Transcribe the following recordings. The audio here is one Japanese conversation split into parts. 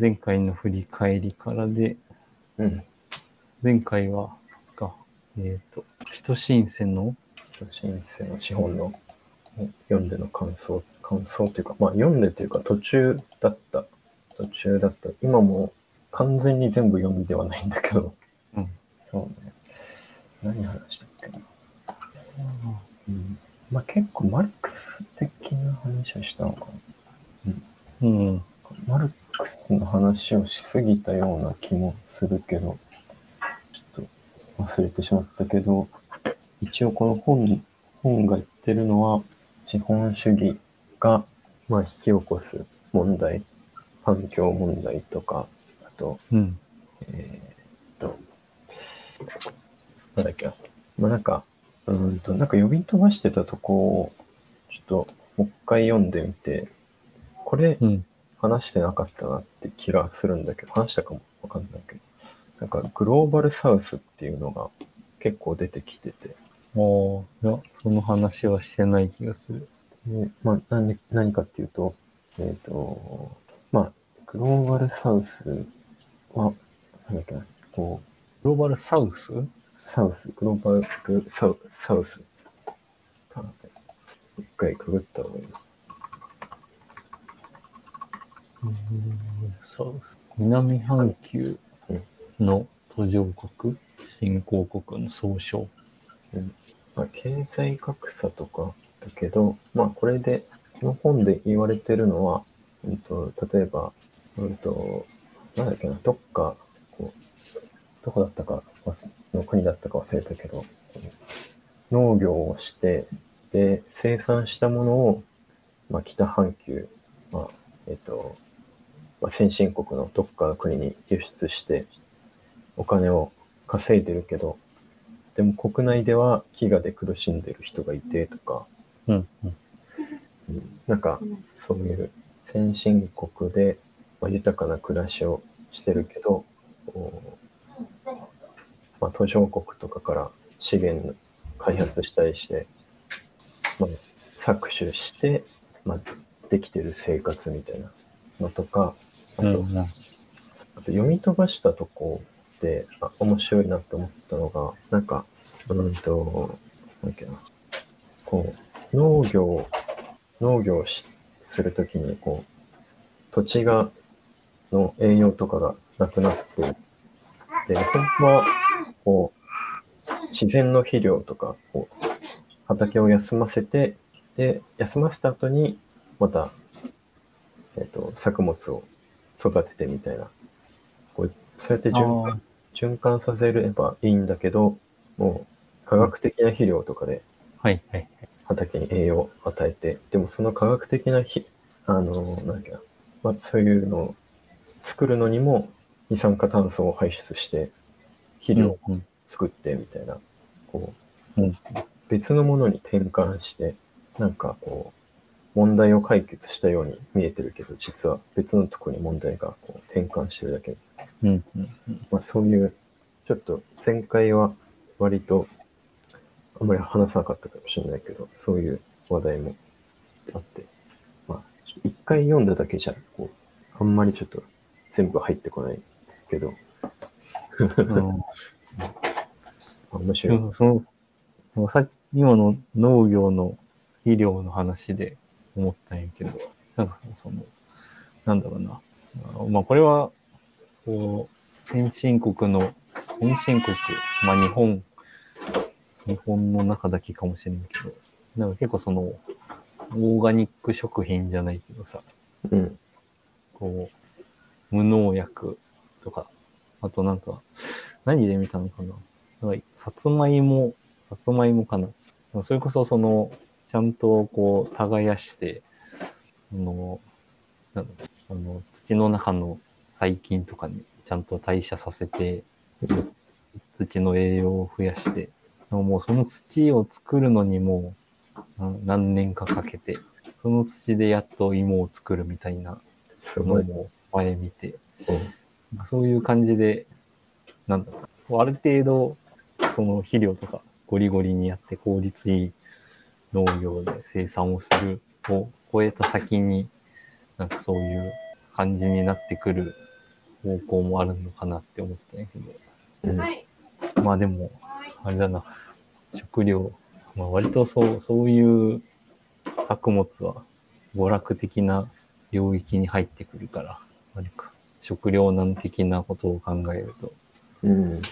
前回の振り返りからで、うん。前回は、か、えっ、と、人申請の、新生の資本の読んでの感想、感想というか、まあ読んでというか途中だった。途中だった。今も完全に全部読んではないんだけど。うん。そうね。何話したっけな。うん。まあ結構マルクス的な話をしたのかな。うん。マルクスの話をしすぎたような気もするけど、ちょっと忘れてしまったけど、一応この本、本が言ってるのは、資本主義が、まあ、引き起こす問題、環境問題とか、あと、うん。えーっと、なんだっけな。まあなんか、うーんと、なんか呼び飛ばしてたとこを、ちょっともう一回読んでみて、これうん。話してなかったなって気がするんだけど、話したかもわかんないけど、なんかグローバルサウスっていうのが結構出てきてて、おーいや、その話はしてない気がする。でまあ何何かっていうと、えっ、と、まあ、グローバルサウスは、なんだっけな、こう、グローバルサウス？サウス、グローバルサウサウス。一回くぐった方がいいな。サウス。南半球の途上国、新興国の総称。うんまあ、経済格差とかだけど、まあこれで、この本で言われてるのは、うんと、例えば、うんと、なんだっけな、どっか、こう、どこだったか、の国だったか忘れたけど、農業をして、で、生産したものを、まあ北半球、まあ、えっと、まあ、先進国のどっかの国に輸出して、お金を稼いでるけど、でも国内では飢餓で苦しんでる人がいてとか、うん。うん。うんなんかそういう先進国で、まあ、豊かな暮らしをしてるけど、まあ、途上国とかから資源開発したりして、まあ、搾取して、まあ、できてる生活みたいなのとか、あと、読み飛ばしたとこで、あ、面白いなって思ったのが、なんか、うんと、なんだっけな、こう、農業、農業しするときに、こう、土地が、の栄養とかがなくなって、で、本当は、こう、自然の肥料とか、こう、畑を休ませて、で、休ませた後に、また、えっ、と、作物を育ててみたいな。こうそうやって循環循環させればいいんだけど、もう科学的な肥料とかで。畑に栄養を与えて、でもその科学的なひ、あの、なんだっけな、まあ、そういうのを作るのにも二酸化炭素を排出して肥料をうん。作ってみたいな、こうん。う、別のものに転換して、なんかこう、問題を解決したように見えてるけど、実は別のとこに問題がこう転換してるだけ。うん。うん。まあそういう、ちょっと前回は割とあんまり話さなかったかもしれないけど、そういう話題もあって、まあ一回読んだだけじゃ、こう、あんまりちょっと全部入ってこないけど、うん 面白い。うんその、そのさ今の農業の肥料の話で思ったんやけど、なんかその、なんだろうな。あまあこれは、こう、先進国の、先進国、まあ日本、日本の中だけかもしれんけど、なんか結構その、オーガニック食品じゃないけどさ、うん。こう、無農薬とか、あとなんか、何で見たのかななんかさつまいも、さつまいもかなそれこそその、ちゃんとこう、耕して、あの、あの、土の中の細菌とかにちゃんと代謝させて、土の栄養を増やして、でももうその土を作るのにもうな何年かかけて、その土でやっと芋を作るみたいな。のも前見て、うんそういう感じで、なんだろう、ある程度、その肥料とかゴリゴリにやって効率いい農業で生産をするを超えた先に、なんかそういう感じになってくる方向もあるのかなって思ったんやけうん。ど。まあでも、あれだな。食料、まあ割とそう、そういう作物は娯楽的な領域に入ってくるから、あれか。食糧難的なことを考えると、うん。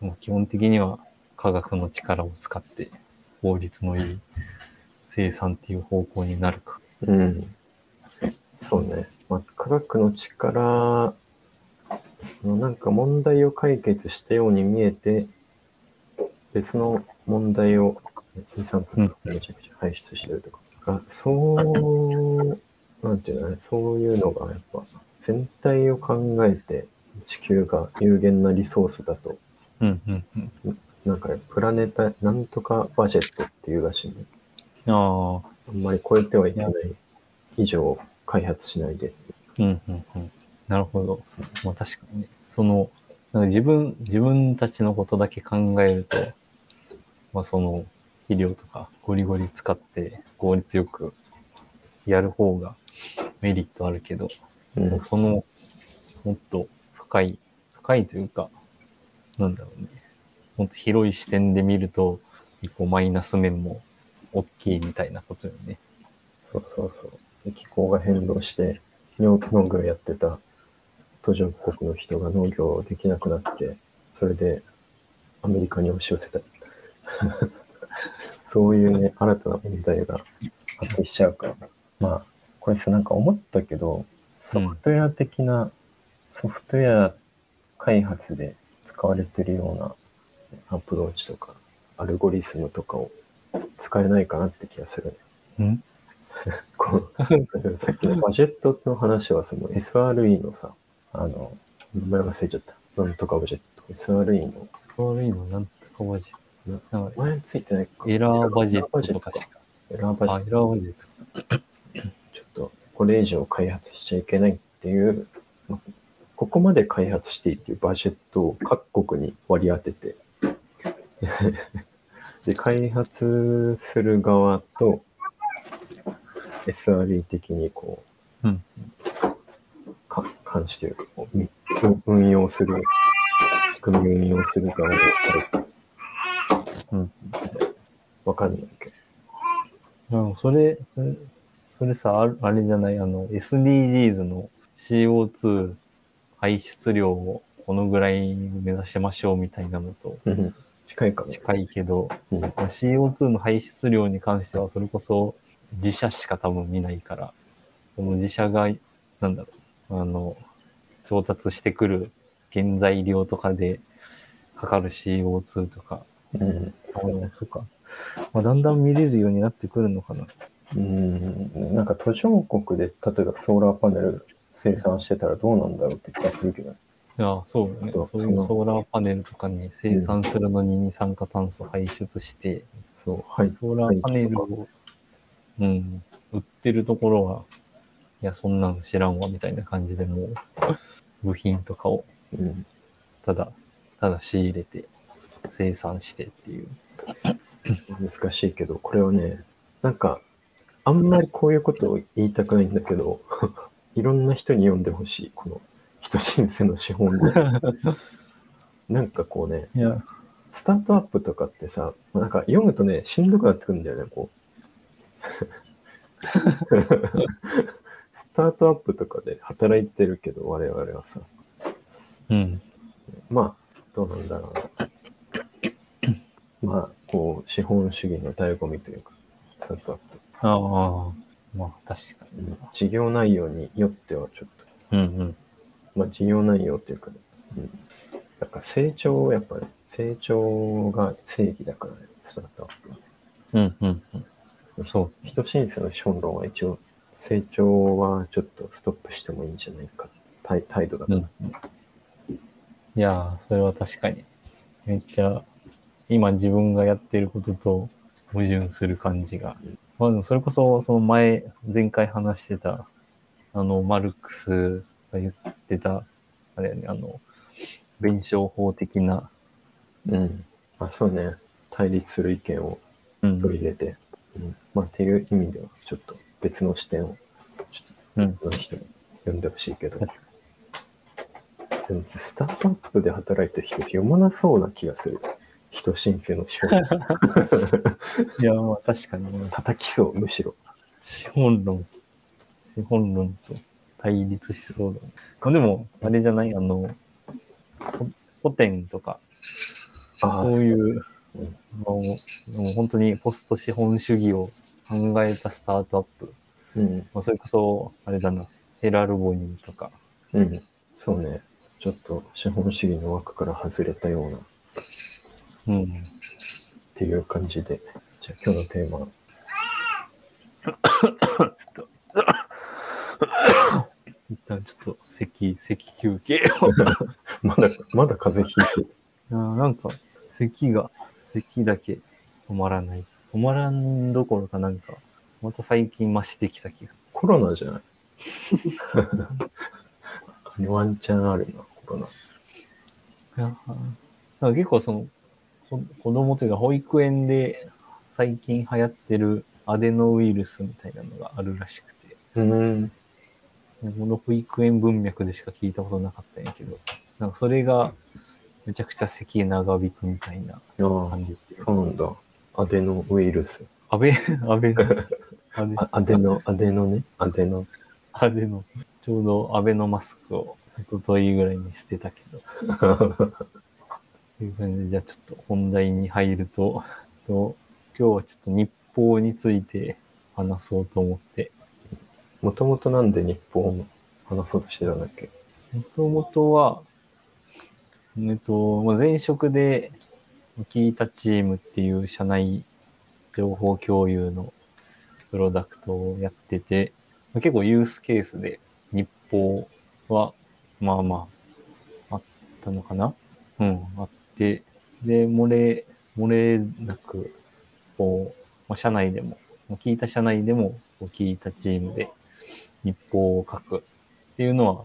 もう基本的には科学の力を使って効率のいい生産っていう方向になるか。うん。そうね。まあ、科学の力、そのなんか問題を解決したように見えて、別の問題を二酸化炭素めちゃくちゃ排出してるとか。あそう、なんていうのね、そういうのがやっぱ全体を考えて地球が有限なリソースだと、うんうんうん。なんかプラネタ、なんとかバジェットっていうらしいね。ああ、あんまり超えてはいけない以上開発しないで。うんうんうん。なるほど。まあ確かにね。その、なんか自分、自分たちのことだけ考えると、まあその、肥料とかゴリゴリ使って効率よくやる方がメリットあるけど、うん。その、もっと深い、深いというか、なんだろうね。もっと広い視点で見ると、結構マイナス面も大きいみたいなことよね。そうそうそう。気候が変動して、農農業やってた途上国の人が農業できなくなって、それでアメリカに押し寄せた。そういうね、新たな問題が発生しちゃうから。まあ、これさ、なんか思ったけど、ソフトウェア的な、ソフトウェア開発で使われてるようなアプローチとか、アルゴリズムとかを使えないかなって気がするね。ん？こうさっきのバジェットの話はその SRE のさ、あの、名前忘れちゃった。なんとかバジェット。SRE の、悪いのなんとかバジェット。前ついてないか。エラーバジェットとかしか。エラーバジェあ、ッエラーバジェット。ト。ちょっと、これ以上開発しちゃいけないっていう、まあここまで開発していいっていうバジェットを各国に割り当てて、で、開発する側と SRE 的にこう、うん。か監視というか、こうみ運用する、仕組みを運用する側でうん。わかんないけど。うん、それ、それそれさ、あれじゃない、あの、SDGs の CO2 排出量をこのぐらい目指しましょうみたいなのとうん近いかも。近いけど、うんまあ CO2 の排出量に関してはそれこそ自社しか多分見ないから、その自社が、なんだろう、あの、調達してくる原材料とかでかかる CO2 とか、うん。あのそっか。まあ、だんだん見れるようになってくるのかな。うん。なんか途上国で、例えばソーラーパネル生産してたらどうなんだろうって気がするけど。いや、そうよね。そうそういうソーラーパネルとかに生産するのに二酸化炭素排出して、そう、はい。ソーラーパネルを、うん、売ってるところは、いや、そんなの知らんわ、みたいな感じでもう、部品とかをうん。ただ、ただ仕入れて、生産してっていう。難しいけど、これはね、なんか、あんまりこういうことを言いたくないんだけど、いろんな人に読んでほしい、この人申請の資本で。なんかこうね、スタートアップとかってさ、なんか読むとね、しんどくなってくるんだよね、こう。スタートアップとかで働いてるけど、我々はさ、うん。まあ、どうなんだろうな。まあ、こう、資本主義の醍醐味というか、スタートアップ。ああ、まあ確かに。うん事業内容によってはちょっと、うんうん。まあ、事業内容っていうか、ね、うん。だから成長をやっぱね、成長が正義だからね、スタートアップは。うんうんうん。そう。人申請の資本論は一応、成長はちょっとストップしてもいいんじゃないか、態態度だから。うん。いやー、それは確かに。めっちゃ、今自分がやってることと矛盾する感じが。まあでもそれこそ、その前、前回話してた、あの、マルクスが言ってた、あれやね、あの、弁証法的な、うん。あ、そうね。対立する意見をうん。取り入れて、うん。まあ、っていう意味では、ちょっと別の視点を、ちょっうん。の人に読んでほしいけど。でもスタートアップで働いてる人読まなそうな気がする。人申請の資本。いや、まあ確かに、ね、叩きそう、むしろ。資本論、資本論と対立しそうだあでも、あれじゃない？あの、ほ古典とか、あそういううんのを、もう本当にポスト資本主義を考えたスタートアップ。うん。まあ、それこそ、あれだな、ヘラルボニーとか、うん。そうね。ちょっと資本主義の枠から外れたようなっうん。ていう感じで。じゃあ今日のテーマ。一旦ちょっと咳、咳休憩を。まだ、まだ風邪ひいてる。いやーなんか、咳が、咳だけ止まらない。止まらんどころかなんか、また最近増してきた気が。コロナじゃない？あ れワンチャンあるな、コロナ。いやーなんか結構その、こ子供というか保育園で最近流行ってるアデノウイルスみたいなのがあるらしくて、うん。この保育園文脈でしか聞いたことなかったんやけど、なんかそれがめちゃくちゃ咳長引くみたいな感じで。そうなんだ。アデノウイルス。アベ、アベノ、アベ あアデノ、アデノね？アデノ。アベノ、ちょうどアベノマスクを一昨日ぐらいに捨てたけど、という感じで、じゃあちょっと本題に入ると、と今日はちょっと日報について話そうと思って、もともとなんで日本を話そうとしてたんだっけ？もともとは、えっと、まあ前職で、キータチームっていう社内情報共有のプロダクトをやってて、結構ユースケースで日報は、まあまあ、あったのかな？うん、あって、で、漏れ、漏れなく、こう、まあ、社内でも、聞いた社内でも、聞いたチームで日報を書くっていうのは、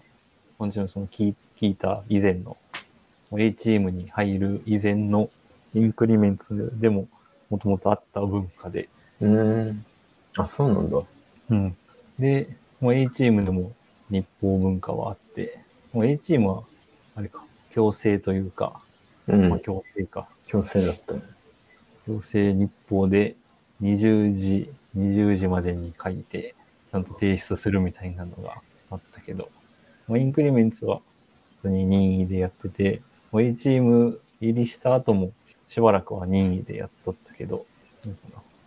もちろんその聞い聞いた以前の、A チームに入る以前のインクリメンツでももともとあった文化で、うーん。あ、そうなんだ。うん。で、もう A チームでも日報文化はあって、もう A チームは、あれか、強制というか、うん。まあ強制か、強制だったね。強制日報で20時、20時までに書いて、ちゃんと提出するみたいなのがあったけど、まあ、インクリメンツは普通に任意でやってて、もう A チーム入りした後もしばらくは任意でやっとったけど、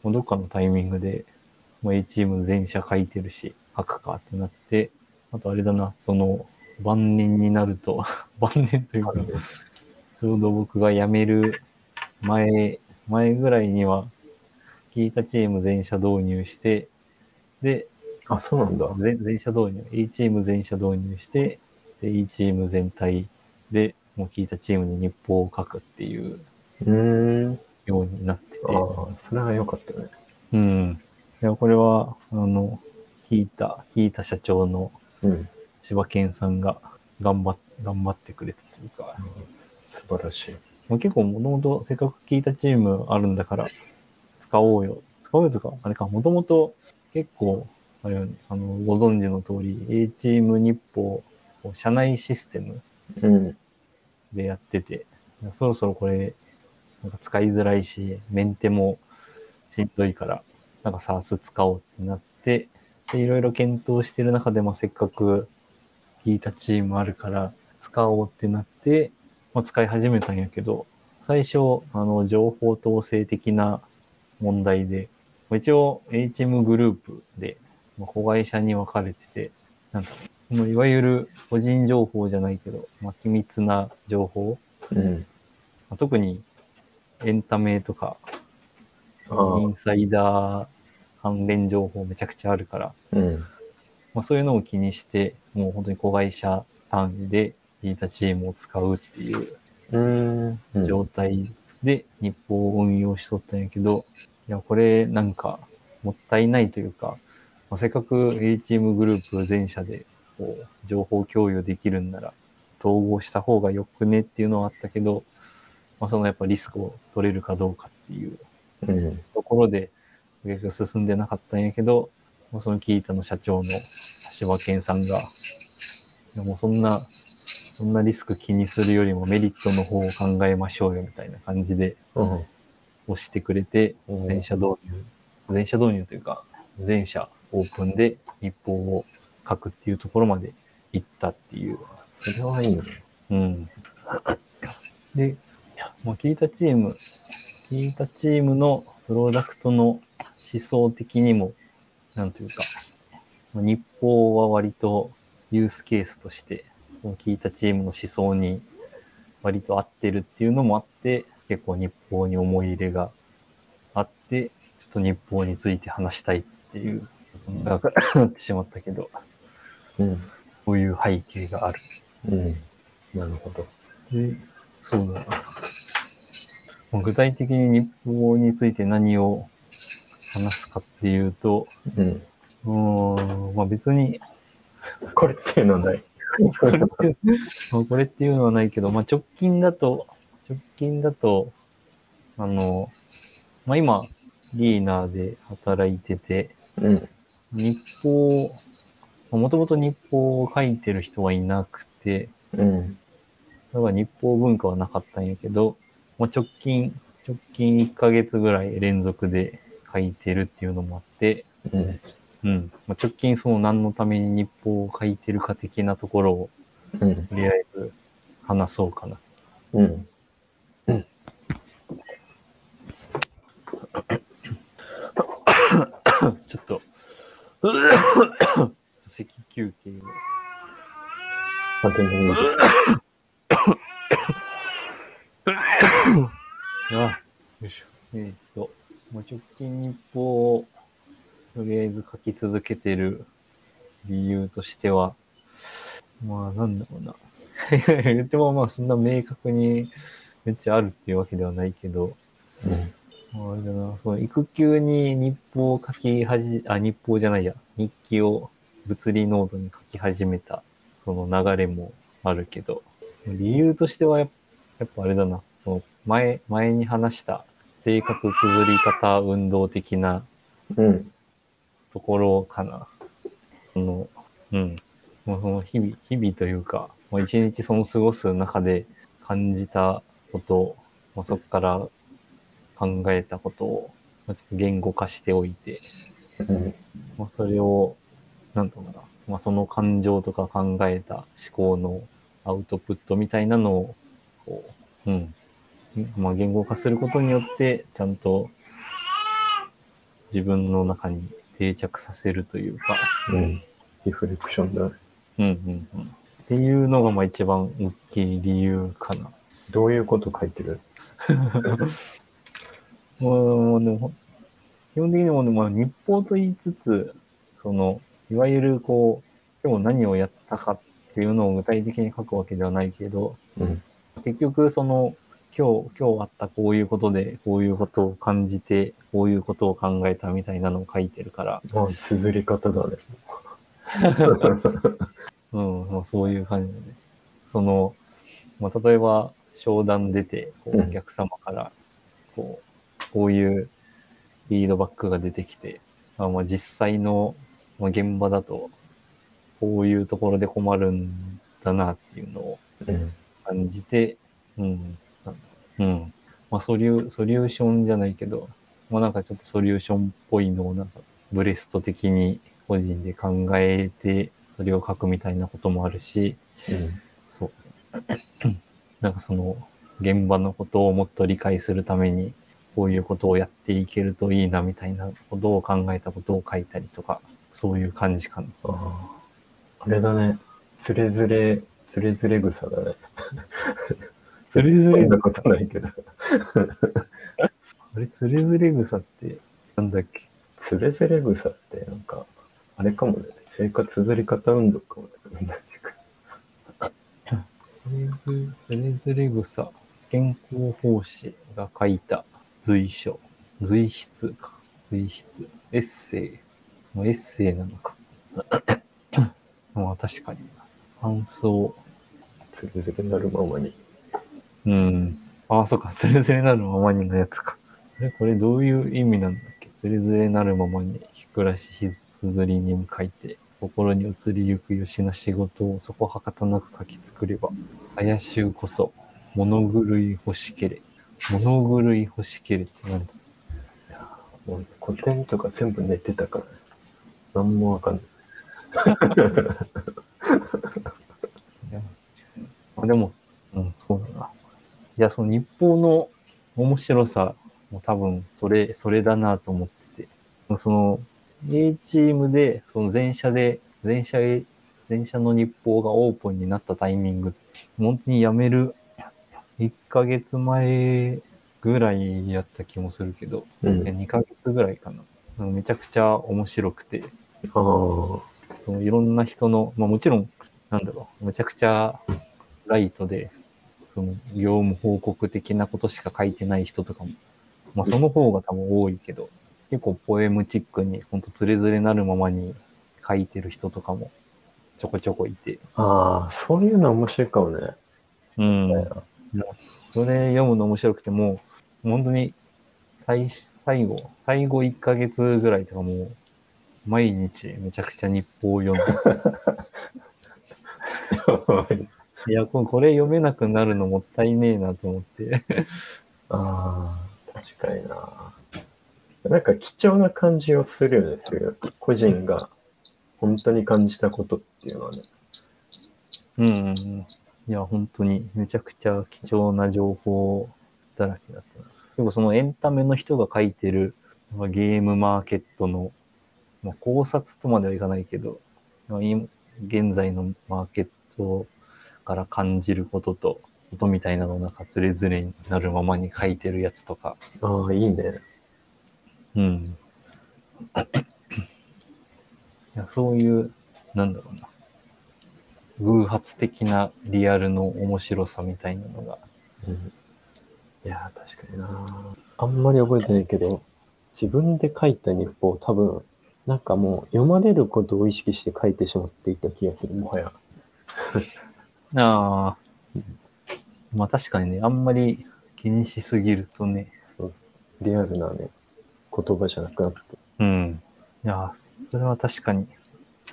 もうどっかのタイミングで、もう A チーム全社書いてるし、書くかってなって、あとあれだな、その晩年になると、晩年というか、ちょうど僕が辞める前、前ぐらいには、聞いたチーム全社導入して、で、あ、そうなんだ。全全社導入、A チーム全社導入して、で、E チーム全体で、もう聞いたチームに日報を書くっていううーん。ようになってて、ああ、それは良かったね。うん。いや、これは、あの、聞いた、聞いた社長のうん。柴健さんが頑張っ、頑張ってくれたというか、素晴らしい。もう結構もともとせっかく聞いたチームあるんだから使おうよ。使おうよとか、あれか、もともと結構、ああの、ご存知の通り、A チーム日報、社内システムうん。でやってて、いやそろそろこれ、なんか使いづらいし、メンテもしんどいから、なんか SARS 使おうってなって、で、いろいろ検討してる中で、まあ、せっかく聞いたチームあるから、使おうってなって、まあ、使い始めたんやけど、最初、あの、情報統制的な問題で、一応 A チームグループで、まあ、子会社に分かれてて、なんか、もういわゆる個人情報じゃないけど、まあ、機密な情報、うん。まあ、特にエンタメとか、イン、サイダー関連情報めちゃくちゃあるから、うん。まあ、そういうのを気にして、もう本当に子会社単位で聞いたチームを使うっていう状態で日報を運用しとったんやけど、いや、これなんかもったいないというか、まあ、せっかく A チームグループ全社でこう情報共有できるんなら統合した方がよくねっていうのはあったけど、まあ、そのやっぱリスクを取れるかどうかっていううん。ところで、結局進んでなかったんやけど、まあそのキータの社長の柴犬さんが、でもそんな、そんなリスク気にするよりもメリットの方を考えましょうよみたいな感じでうん。押してくれて、うん全社導入、全社導入というか、全社オープンで日報を書くっていうところまで行ったっていう。それはいいね。うん。で、まあ、聞いたチーム、聞いたチームのプロダクトの思想的にも、なんというか、まあ日報は割とユースケースとして、聞いたチームの思想に割と合ってるっていうのもあって、結構日報に思い入れがあって、ちょっと日報について話したいっていう、だからなってしまったけど、うん。こういう背景がある。うん。なるほど。で、そうだな。まあ具体的に日報について何を話すかっていうと、うん。うん、まあ別に、これっていうのはない。これって、まあこれっていうのはないけど、まあ直近だと、直近だと、あの、まあ今、リーナーで働いてて、うん。日報、もともと日報を書いてる人はいなくて、うん。だから日報文化はなかったんやけど、まあ、直近、直近1ヶ月ぐらい連続で書いてるっていうのもあって、うん。うん。まあ、直近その何のために日報を書いてるか的なところを、うん。とりあえず話そうかな。うん。ちょっと、咳休憩を。勝手に見て。あ、よいしょ。えーっと、まあ、直近日報をとりあえず書き続けてる理由としては、まあなんだろうな。言ってもまあそんな明確にめっちゃあるっていうわけではないけど、あ、あれだな、その育休に日報を書きはじ、あ、日報じゃないや、日記を物理ノートに書き始めた、その流れもあるけど、理由としてはやっやっぱあれだな、その前、前に話した生活綴り方運動的なうん。うん。ところかな。その、うん。まあ、その日々、日々というか、まあ、一日その過ごす中で感じたこと、まあ、そこから考えたことを、まあ、ちょっと言語化しておいて、うん。まあ、それを、なんだろうな、まあ、その感情とか考えた思考のアウトプットみたいなのを、こう、うん。まあ、言語化することによって、ちゃんと自分の中に定着させるというか、うん。リフレクションだね。うんうんうん。っていうのがまあ一番大きい理由かな。どういうこと書いてる？もう、でも、基本的にも、まあ、日報と言いつつ、その、いわゆるこう、今日何をやったかっていうのを具体的に書くわけではないけど、うん。結局その、今日、今日あったこういうことで、こういうことを感じて、こういうことを考えたみたいなのを書いてるから、まあ、綴り方だね。うん、まあ、そういう感じで、ね。その、まあ、例えば、商談出て、こううんお客様から、こう、こういうフィードバックが出てきて、あまあ、実際の、現場だと、こういうところで困るんだなっていうのを。感じて、うん、なんうん。まあ、ソリュー、ソリューションじゃないけど、まあ、なんかちょっとソリューションっぽいのをなんか、ブレスト的に個人で考えて、それを書くみたいなこともあるし、うん。そう。なんかその、現場のことをもっと理解するために、こういうことをやっていけるといいなみたいなことを考えたことを書いたりとか、そういう感じかな。ああ。あれだね。つれづれ、つれづれ草だね。つれづれなことないけど。あれ、つれづれ草って、なんだっけ？つれづれ草ってなんか、あれかもね。生活綴り方運動かもね。つれず、つれづれ草、健康奉仕が書いた随書、随筆か、随筆、エッセイ、もうエッセイなのか。まあ確かに、感想、つれづれなるままに。うん。ああ、そっか、つれづれなるままにのやつか。あれ、これどういう意味なんだっけ？つれづれなるままに、ひくらしひすずりに向かいて、ところに移りゆくよしな仕事をそこはかたなく書き作れば、怪しゅうこそ、物狂い欲しけれ。物狂い欲しけれってなんだもう古典とか全部寝てたからね。なんもわかんない。いでも、うん、そうだな。いや、その日報の面白さも多分、それ、それだなと思ってて、その、A チームで、その前社で、前社へ、前社の日報がオープンになったタイミング、本当に辞める1ヶ月前ぐらいやった気もするけど、うんいや2ヶ月ぐらいかな。めちゃくちゃ面白くて。そのいろんな人の、まあもちろん、なんだろう、めちゃくちゃライトで、その業務報告的なことしか書いてない人とかも、まあその方が多分多いけど、結構ポエムチックに、ほんとつれづれなるままに書いてる人とかもちょこちょこいて、ああ、そういうの面白いかもね。うん。それ読むの面白くてもう、本当に最、最後、最後1ヶ月ぐらいとかもう、毎日めちゃくちゃ日報を読んで、いや、ここれ読めなくなるのもったいねえなと思って。ああ、確かにな。なんか貴重な感じをするよね、そういう個人が本当に感じたことっていうのはね。うんうんうん。いや、本当にめちゃくちゃ貴重な情報だらけだったな。結構そのエンタメの人が書いてるまあゲームマーケットの、まあ、考察とまではいかないけど、まあ今現在のマーケットから感じることと、ことみたいなのをなんかつれづれになるままに書いてるやつとか、ああ、いいね。うん。いや、そういう、なんだろうな。偶発的なリアルの面白さみたいなのが。うん、いやー、確かにな。あんまり覚えてないけど、自分で書いた日報多分、なんかもう読まれることを意識して書いてしまっていた気がする、もはや。ああ。まあ確かにね、あんまり気にしすぎるとね。そうリアルなね、言葉じゃなくなって、うん。いや、それは確かに。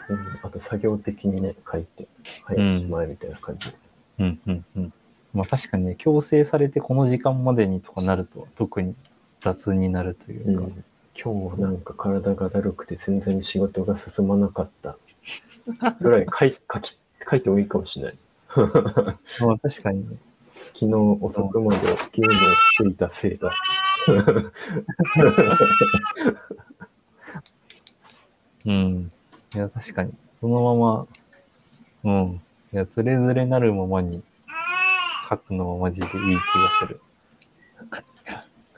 うん、あと作業的にね、書いて、はい、うんおしまいみたいな感じ。うん、うん、うん。まあ確かにね、強制されてこの時間までにとかなると、特に雑になるというか。うん、今日なんか体がだるくて全然仕事が進まなかったぐらい書い 書き書いてもいいかもしれない。まあ確かにね。昨日遅くまでゲームをしていたせいだ。うん。いや、確かに。そのまま、うん。いや、つれづれなるままに書くのはマジでいい気がする。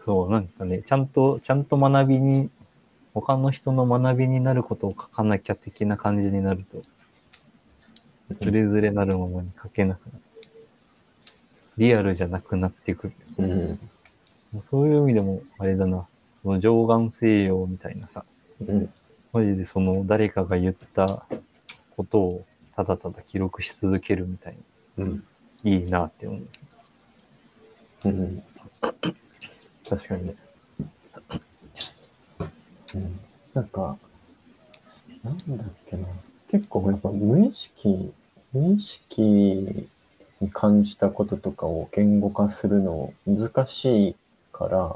そう、なんかね、ちゃんと、ちゃんと学びに、他の人の学びになることを書かなきゃ的な感じになると、つれづれなるままに書けなくなる。リアルじゃなくなってくる。うん。もうそういう意味でも、あれだな、その上眼西洋みたいなさ、うん。マジでその誰かが言ったことをただただ記録し続けるみたいうん。にいいなって思う。うん。確かにね。うん。なんか、なんだっけな。結構やっぱ無意識、無意識に感じたこととかを言語化するの難しいから、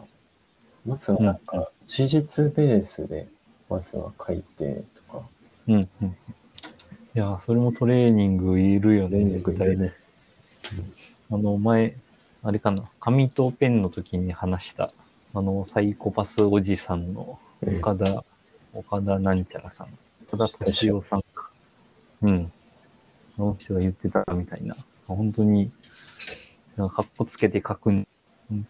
まずはなんか事実ベースでまずは書いてとか、うんうん。いやー、それもトレーニングいるよね、連絡絶対ね。あの、前、あれかな、紙とペンの時に話した、あの、サイコパスおじさんのうん岡田、岡田なんちゃらさん。岡田敏夫さんか。うん。あの人が言ってたみたいな。本当に、なんかかっこつけて書く、本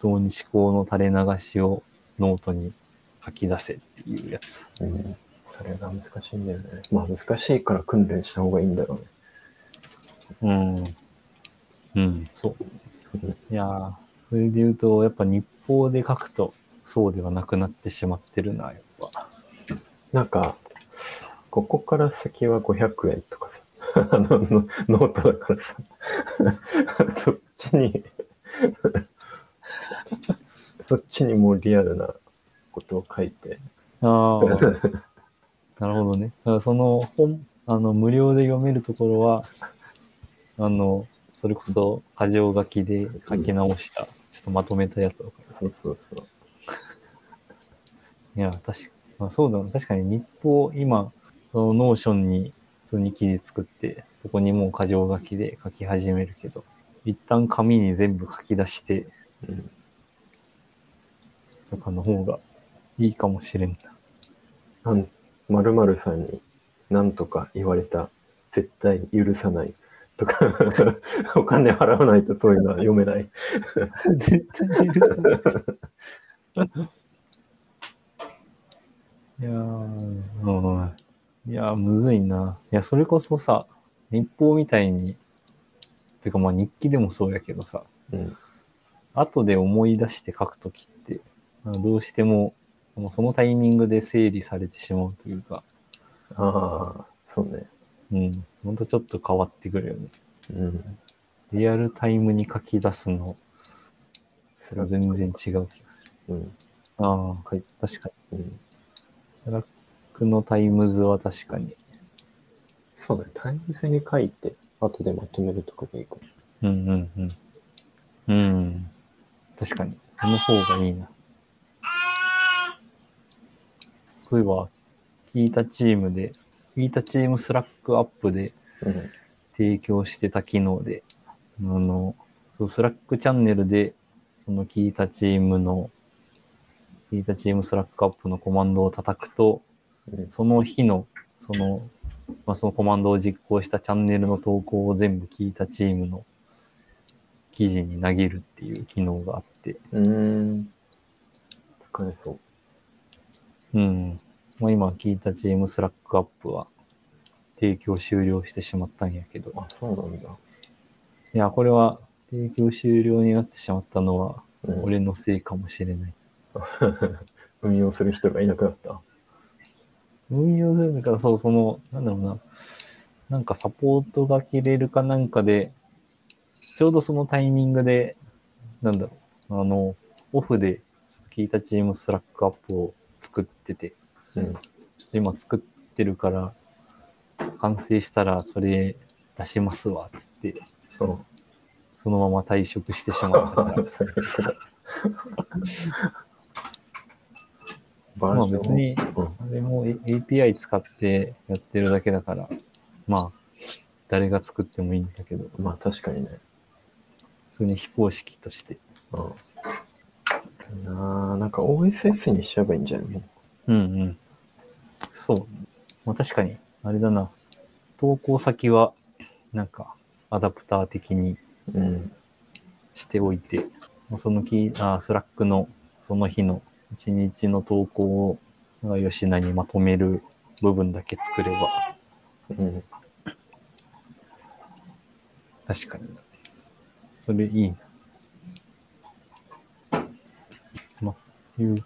当に思考の垂れ流しをノートに書き出せっていうやつ。うん。それが難しいんだよね。まあ難しいから訓練した方がいいんだろうね。うん。うん、そううん。いやー、それで言うと、やっぱ日報で書くと、そうではなくなってしまってるな、やっぱ。なんか、ここから先は500円とかさ、あの、のノートだからさ、そっちに、そっちにもうリアルなことを書いて、ああ。なるほどね。だからその本、あの、無料で読めるところは、あの、それこそ、箇条書きで書き直した、ちょっとまとめたやつを。そうそうそう。いや、確かまあ、そうだな。確かに日報、今、その Notion に普通に記事作って、そこにもう箇条書きで書き始めるけど、一旦紙に全部書き出して、うん。とかの方がいいかもしれんな。なん、まるまるさんに何とか言われた、絶対許さないとか、お金払わないとそういうのは読めない。絶対許さない。いやー、うんいやー、むずいな。いや、それこそさ、日報みたいに、てかまあ日記でもそうやけどさ、うん。後で思い出して書くときって、どうしても、もうそのタイミングで整理されてしまうというか、ああ、そうね。うん、ほんとちょっと変わってくるよね。うん。リアルタイムに書き出すの、 Slack 全然違う気がする。うん。ああ、はい。確かに。うん。 Slack のタイムズは確かに。そうだね。タイムズに書いて、後でまとめるとかがいいかも。うんうんうん。うん。確かに。その方がいいな。そういえば、聞いたチームで、聞いたチームスラックアップで。提供してた機能で、あの、そうスラックチャンネルで、その聞いたチームの、聞いたチームスラックアップのコマンドを叩くと、その日の、その、まあ、そのコマンドを実行したチャンネルの投稿を全部聞いたチームの記事に投げるっていう機能があって、うん。疲れそう。うん。まあ、今聞いたチームスラックアップは提供終了してしまったんやけど、あ、そうなんだ。いや、これは提供終了になってしまったのはうん、俺のせいかもしれない。運用する人がいなくなった。運用するんだから、そう、その、なんだろうな、なんかサポートが切れるかなんかで、ちょうどそのタイミングで、なんだろう、あの、オフで、聞いたチームスラックアップを作ってて、うん。ちょっと今作ってるから、完成したらそれ出しますわ、つって、そう。そのまま退職してしまったから、まあ別に、うん。あれも API 使ってやってるだけだから、まあ、誰が作ってもいいんだけど、まあ確かにね。普通に非公式として。うん。なあ、なんか OSS にしちゃえばいいんじゃない？のうんうん。そう。まあ確かに、あれだな。投稿先は、なんか、アダプター的にうん。しておいて、まあそのキー、あ Slack のその日の一日の投稿を、吉田にまとめる部分だけ作れば、うん。確かに。それいいな。ま、いう。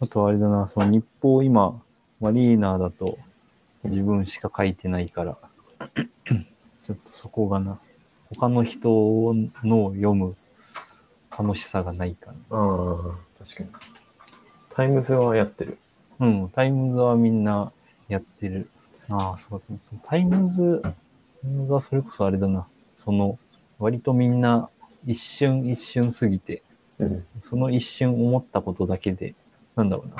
あとはあれだな、その日報今、マリーナーだと自分しか書いてないから、ちょっとそこがな、他の人のを読む楽しさがないかな。ああ、確かに。タイムズはやってる。うん、タイムズはみんなやってる。ああ、そうだ、そのタイムズ、タイムズはそれこそあれだな。その、割とみんな一瞬一瞬過ぎて、うん。その一瞬思ったことだけで、なんだろうな。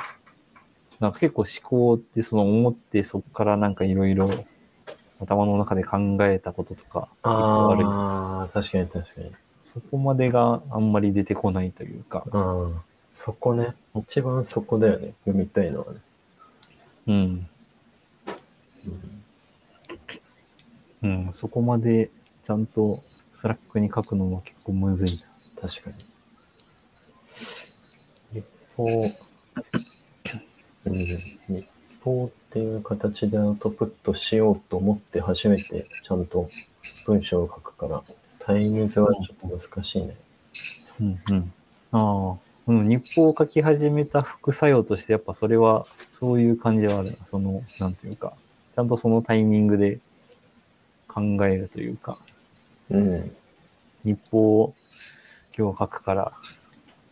なんか結構思考ってその思ってそこからなんかいろいろ頭の中で考えたこととか、あるああ、確かに確かに。そこまでがあんまり出てこないというか、ああ、そこね。一番そこだよね。読みたいのはね。うん。うん、そこまでちゃんと Slack に書くのも結構むずいな。確かに。日報、うん、日報っていう形でアウトプットしようと思って初めてちゃんと文章を書くから、タイムズはちょっと難しいね。うんうん。ああ、うん、日報を書き始めた副作用として、やっぱそれは、そういう感じはあるな。その、なんていうか、ちゃんとそのタイミングで考えるというか、うん。日報を今日書くから、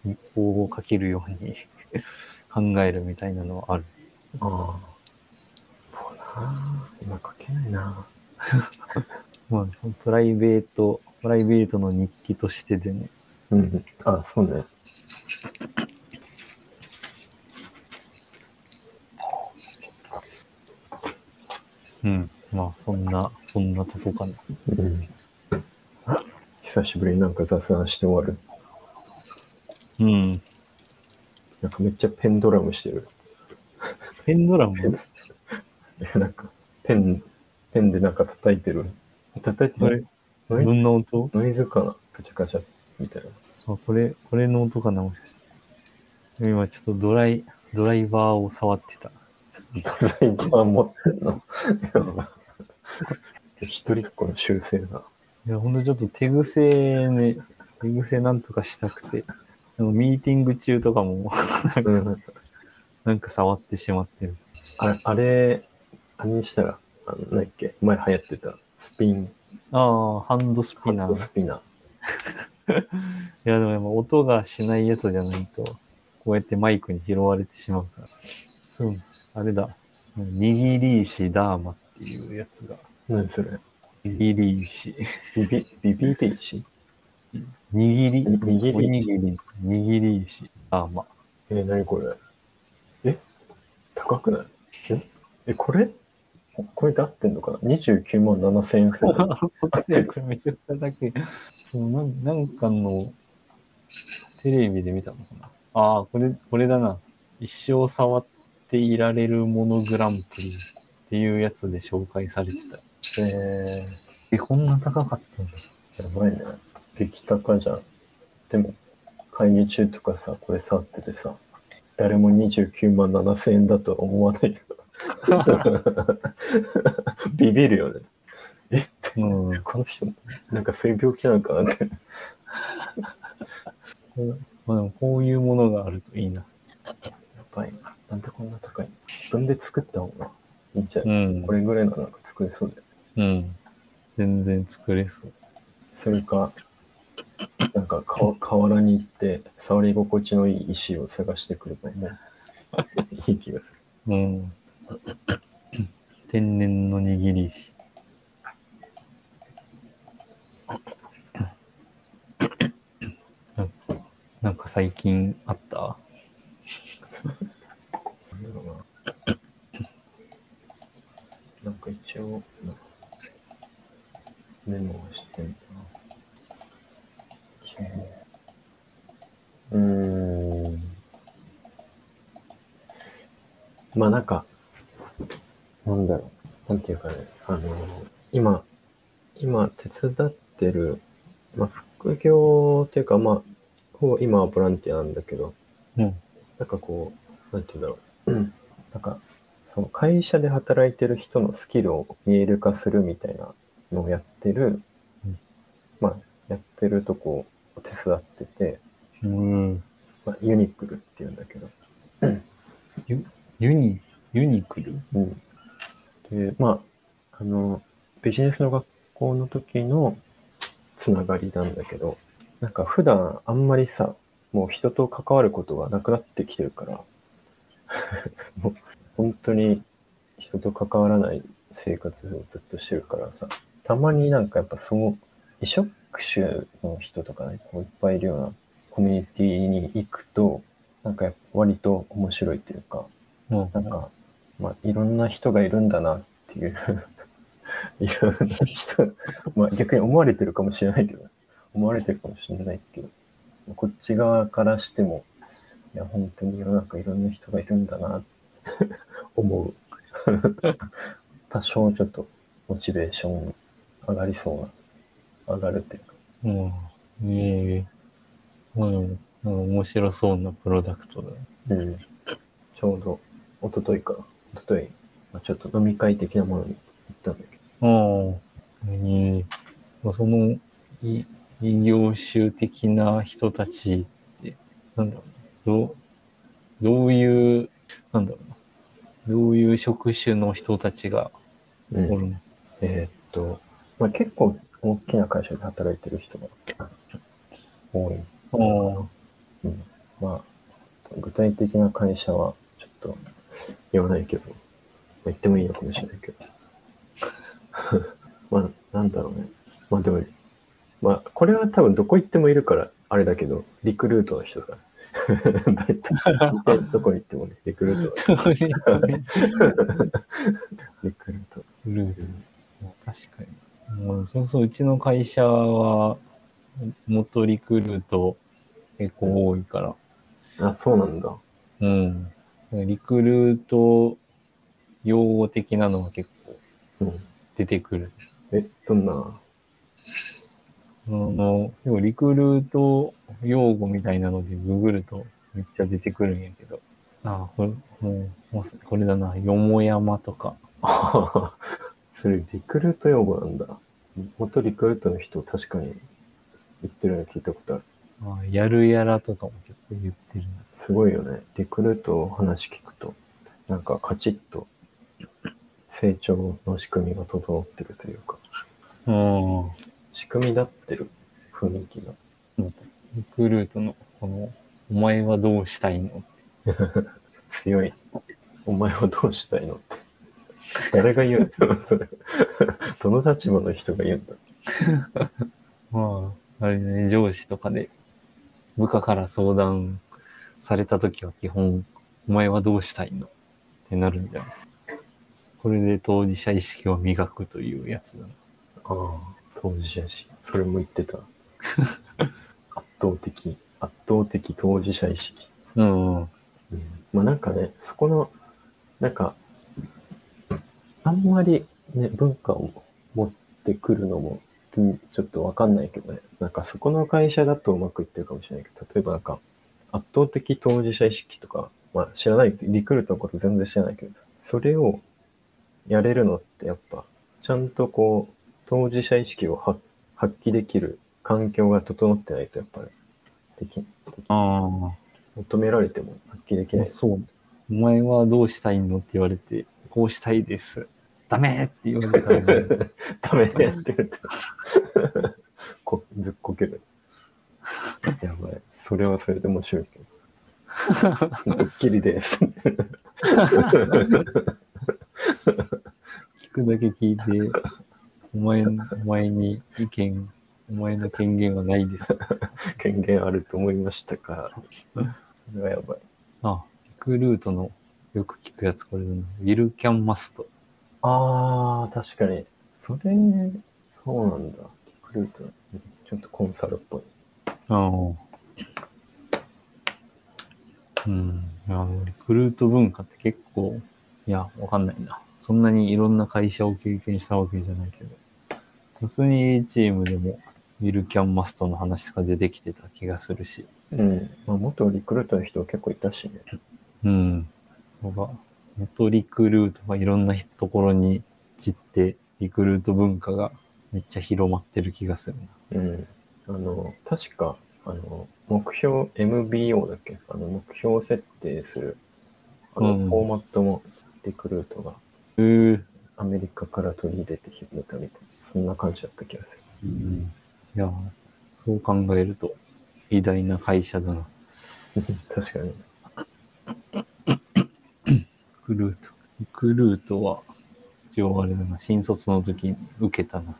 日報を書けるように 考えるみたいなのはある。ああ。そうな。あ、今書けないな。まあ、プライベート、プライベートの日記としてでも。うん。あ、そうね。うん。まあ、そんな、そんなとこかな。うん。久しぶりになんか雑談して終わる。うん。なんかめっちゃペンドラムしてる。ペンドラム？いや なんか、ペン、ペンでなんか叩いてる。叩いてる？ノイどんな音？ノイズかな？カチャカチャみたいな。あ、これ、これの音かなもしかして。今ちょっとドライ、ドライバーを触ってた。ドライバー持ってんの？一人っ子の修正だ。いや、ほんとちょっと手癖ね、手癖なんとかしたくて。でもミーティング中とかも、うん。なんか触ってしまってる。ああれ、あれにしたら、あの、何だっけ前流行ってたスピン、ああ、ハンドスピナー。ハンドスピナー。いや、でもやっぱ音がしないやつじゃないと、こうやってマイクに拾われてしまうから。うん、あれだ。握り石ダーマっていうやつが。何それ握り石。ビビ、ビビリ石握り、に握りおにぎり、握り石ダーマ。えー、何これ？え？高くない？え？え、これ？ここれで合ってんのかな ?29 万7千円する。これめちゃくちゃだけ。そうなんなんかの、テレビで見たのかな？ああ、これ、これだな。一生触っていられるものグランプリっていうやつで紹介されてた。ええ、こんな高かったんだ。ー、やばいね。激高じゃん。でも、会議中とかさ、これ触っててさ、誰も29万7千円だとは思わないよ。ビビるよね。え？うん。この人、なんかそういう病気なのかなって。まあでもこういうものがあるといいな。やばいな。なんでこんな高いの？自分で作った方がいいんじゃうない、んこ。れぐらいのなんか作れそうだよ。うん。全然作れそう。それか、なんかか河原に行って、触り心地のいい石を探してくればもう、いい気がする。うん。天然の握り石。なんか最近あった？なんか一応、メモはしてうーん。まあなんか、なんだろう。なんていうかね、あの、今、今手伝ってる、まあ副業っていうか、まあ、ほぼ今はボランティアなんだけど、うん。なんかこう、なんて言うんだろう。うんなんか、その会社で働いてる人のスキルを見える化するみたいなのをやってる、うんまあ、やってるとこを手伝ってて、うん。まあ、ユニクルっていうんだけど、ユユニ、ユニクル？うん。で、まあ、あの、ビジネスの学校の時のつながりなんだけど、なんか普段あんまりさ、もう人と関わることがなくなってきてるから、もう本当に人と関わらない生活をずっとしてるからさ、たまになんかやっぱその異職種の人とかね、こういっぱいいるようなコミュニティに行くと、なんかやっぱ割と面白いというか、うん。なんか、まあ、いろんな人がいるんだなっていう、いろんな人、まあ逆に思われてるかもしれないけど、思われてるかもしれないけど、こっち側からしても、いや、本当に世の中いろんな人がいるんだなって 思う。多少ちょっとモチベーション上がりそうな、上がるっていうか。うん。ええ。まあでも、なんか面白そうなプロダクトだ。ね。うん。ちょうど、一昨日か、一昨日、まあ、ちょっと飲み会的なものに行ったんだけど、ああ、ええ。まあその、い異業種的な人たちって、なんだろう。な、どう、どういう、なんだろう。な、どういう職種の人たちがうん。おるの、えーっと、まあ、結構大きな会社で働いてる人が多い。うん、まあ、具体的な会社はちょっと言わないけど、言ってもいいのかもしれないけど。まあ、なんだろうね。まあでも、まあ、これは多分どこ行ってもいるから、あれだけど、リクルートの人が。どこに行ってもね、リクルートだ。リクルート。ルート。確かに。もうそうそう、うちの会社は、元リクルート結構多いから。あ、そうなんだ。うん。リクルート用語的なのが結構うん。出てくる。え、どんな？あの、でもリクルート用語みたいなのでググるとめっちゃ出てくるんやけど。あこれ、もうこれだな、よもやまとか。あそれリクルート用語なんだ。元リクルートの人確かに言ってるの聞いたことある。あやるやらとかも結構言ってるすごいよね。リクルート話聞くと、なんかカチッと成長の仕組みが整ってるというか、な。うん。仕組み立ってる雰囲気が。リクルートの、この、お前はどうしたいの？強い。お前はどうしたいの？って。誰が言うんだどの立場の人が言うんだ まあ、あれね、上司とかで、部下から相談されたときは基本、お前はどうしたいの？ってなるんじゃない？これで当事者意識を磨くというやつだな。ああ、当事者し、それも言ってた。圧倒的、圧倒的当事者意識。うん、うん。うん、まあなんかね、そこの、なんか、あんまりね、文化を持ってくるのも、うんちょっとわかんないけどね。なんかそこの会社だとうまくいってるかもしれないけど、例えばなんか、圧倒的当事者意識とか、まあ知らない、リクルートのこと全然知らないけどさ、それをやれるのってやっぱ、ちゃんとこう、当事者意識を発発揮できる環境が整ってないとやっぱり、でき、あ求められても発揮できないあ、。そう。お前はどうしたいのって言われて、こうしたいです。ダメって言われたら、ね、ダメねって言うとこずっこける。やばい。それはそれで面白いけど。ドッキリです。聞くだけ聞いて、お前、お前に意見、お前の権限はないです。権限あると思いましたか。これはやばい。あ、リクルートのよく聞くやつこれだな。ウィルキャンマスト。ああ、確かに。それ、そうなんだ。リクルート。ちょっとコンサルっぽい。ああ。うん。いや、リクルート文化って結構、いや、わかんないな。そんなにいろんな会社を経験したわけじゃないけど、普通に A チームでも、ウィルキャンマストの話とか出てきてた気がするし。うん。まあ、元リクルートの人結構いたしね。うんか、元リクルートがいろんなところに散って、リクルート文化がめっちゃ広まってる気がするな。うん。あの、確か、あの、目標、MBO だっけ？あの、目標設定する、あの、うんフォーマットもリクルートがえーアメリカから取り入れて広めたみたいな、そんな感じだった気がする。うんいや、そう考えると、偉大な会社だな。確かに。リクルート。リクルートは、一応あれだな、新卒の時に受けたな。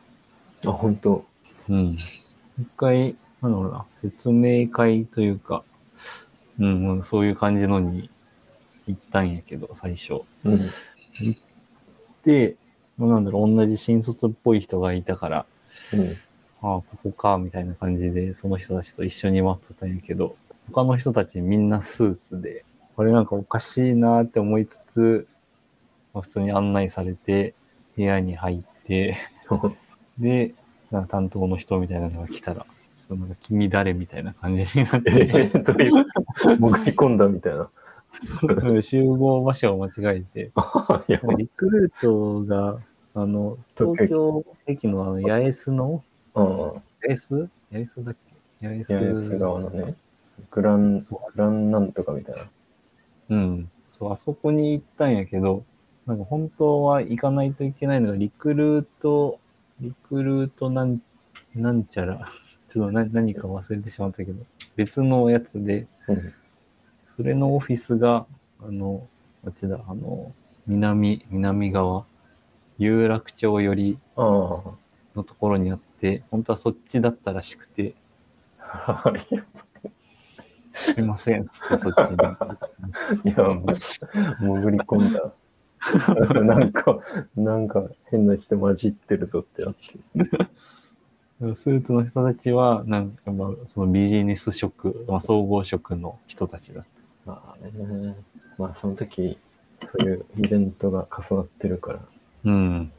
あ、本当うん。一回、なんだろうな、説明会というか、うん、うんそういう感じのに行ったんやけど、最初。うん。で、なんだろう、同じ新卒っぽい人がいたから、うん。ああ、ここか、みたいな感じで、その人たちと一緒に待ってたんやけど、他の人たちみんなスーツで、これなんかおかしいなって思いつつ、まあ普通に案内されて、部屋に入って、で、なんか担当の人みたいなのが来たら、ちょっとなんか君誰みたいな感じになっえて、ー、どういうこと？潜り込んだみたいな。集合場所を間違えて。リクルートが、あの、東京駅のあの、八重洲の、うん。八重洲？八重洲だっけ？八重洲。八重洲側のね、グラン、グランなんとかみたいな。うん。そう、あそこに行ったんやけど、なんか本当は行かないといけないのが、リクルート、リクルートなん、なんちゃら、ちょっと何何か忘れてしまったけど、別のやつで、うん。それのオフィスが、あの、あっちだ、あの、南、南側、有楽町寄りあのところにあって、本当はそっちだったらしくて、あ。すいません、そっちに。いや、潜り込んだ。なんか、なんか変な人混じってるぞってなって。スーツの人たちは、なんかまあ、そのビジネス職、まあ、総合職の人たちだっまあね、まあその時、そういうイベントが重なってるから、た。うん。